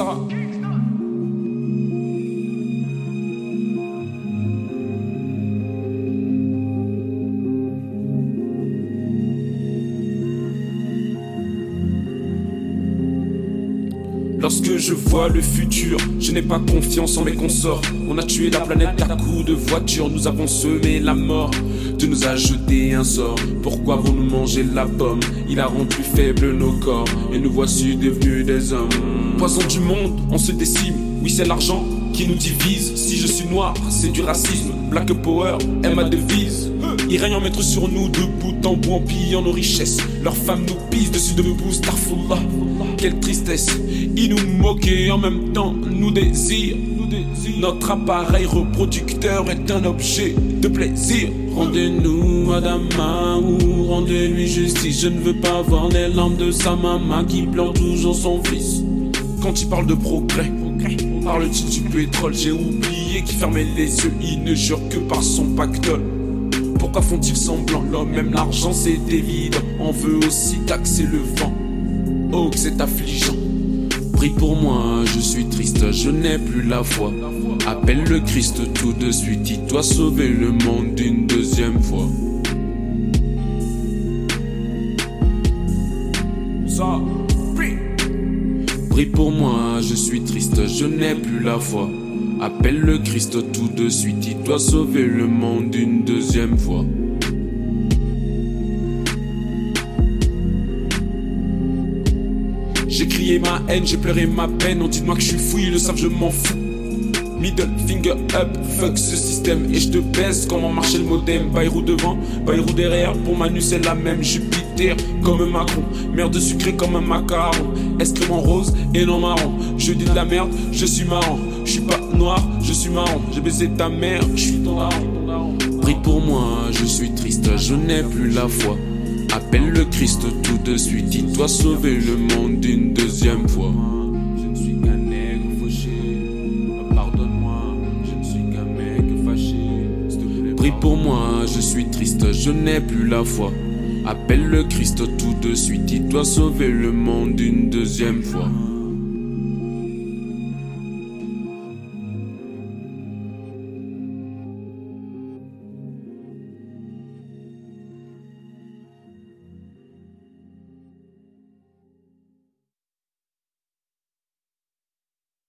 Ça. Lorsque je vois le futur, je n'ai pas confiance en mes consorts. On a tué la planète à coups de voiture, nous avons semé la mort. Dieu nous a jeté un sort. Pourquoi vous nous mangez la pomme? Il a rendu faibles nos corps et nous voici devenus des hommes. Poison du monde, on se décime. Oui, c'est l'argent qui nous divise. Si je suis noir, c'est du racisme. Black Power est ma devise. Ils règnent en maître sur nous, debout en bout, en pillant nos richesses. Leurs femmes nous pissent dessus de debout, starfullah. Quelle tristesse, ils nous moquent et en même temps nous désirent. Notre appareil reproducteur est un objet de plaisir. Rendez-nous Adama ou rendez-lui justice. Je ne veux pas voir les larmes de sa maman qui pleure toujours son fils. Quand il parle de progrès, parle-t-il du pétrole J'ai oublié qu'il fermait les yeux, il ne jure que par son pactole. Pourquoi font-ils semblant? L'homme même l'argent c'est évident. On veut aussi taxer le vent. Oh que c'est affligeant. Prie pour moi, je suis triste, je n'ai plus la foi. Appelle le Christ tout de suite, il doit sauver le monde une deuxième fois. Ça, prie pour moi, je suis triste, je n'ai plus la foi Appelle le Christ tout de suite, il doit sauver le monde une deuxième fois. J'ai crié ma haine, j'ai pleuré ma peine, on dit moi que je suis fou, le savent, je m'en fous. Middle finger up, fuck ce système et je te baisse comment marcher le modem? Bayrou devant, Bayrou derrière, pour Manu c'est la même. Comme Macron, merde sucrée comme un macaron. Excrément rose et non marron? Je dis de la merde, je suis marrant. Je suis pas noir, je suis marrant. J'ai baisé ta mère, je suis ton daron. Prie pour moi, je suis triste, je n'ai plus la foi. Appelle le Christ tout de suite, il doit sauver le monde une deuxième fois. Je ne suis qu'un nègre fauché, pardonne-moi, je ne suis qu'un mec fâché. Prie pour moi, je suis triste, je n'ai plus la foi. Appelle le Christ tout de suite, il doit sauver le monde une deuxième fois.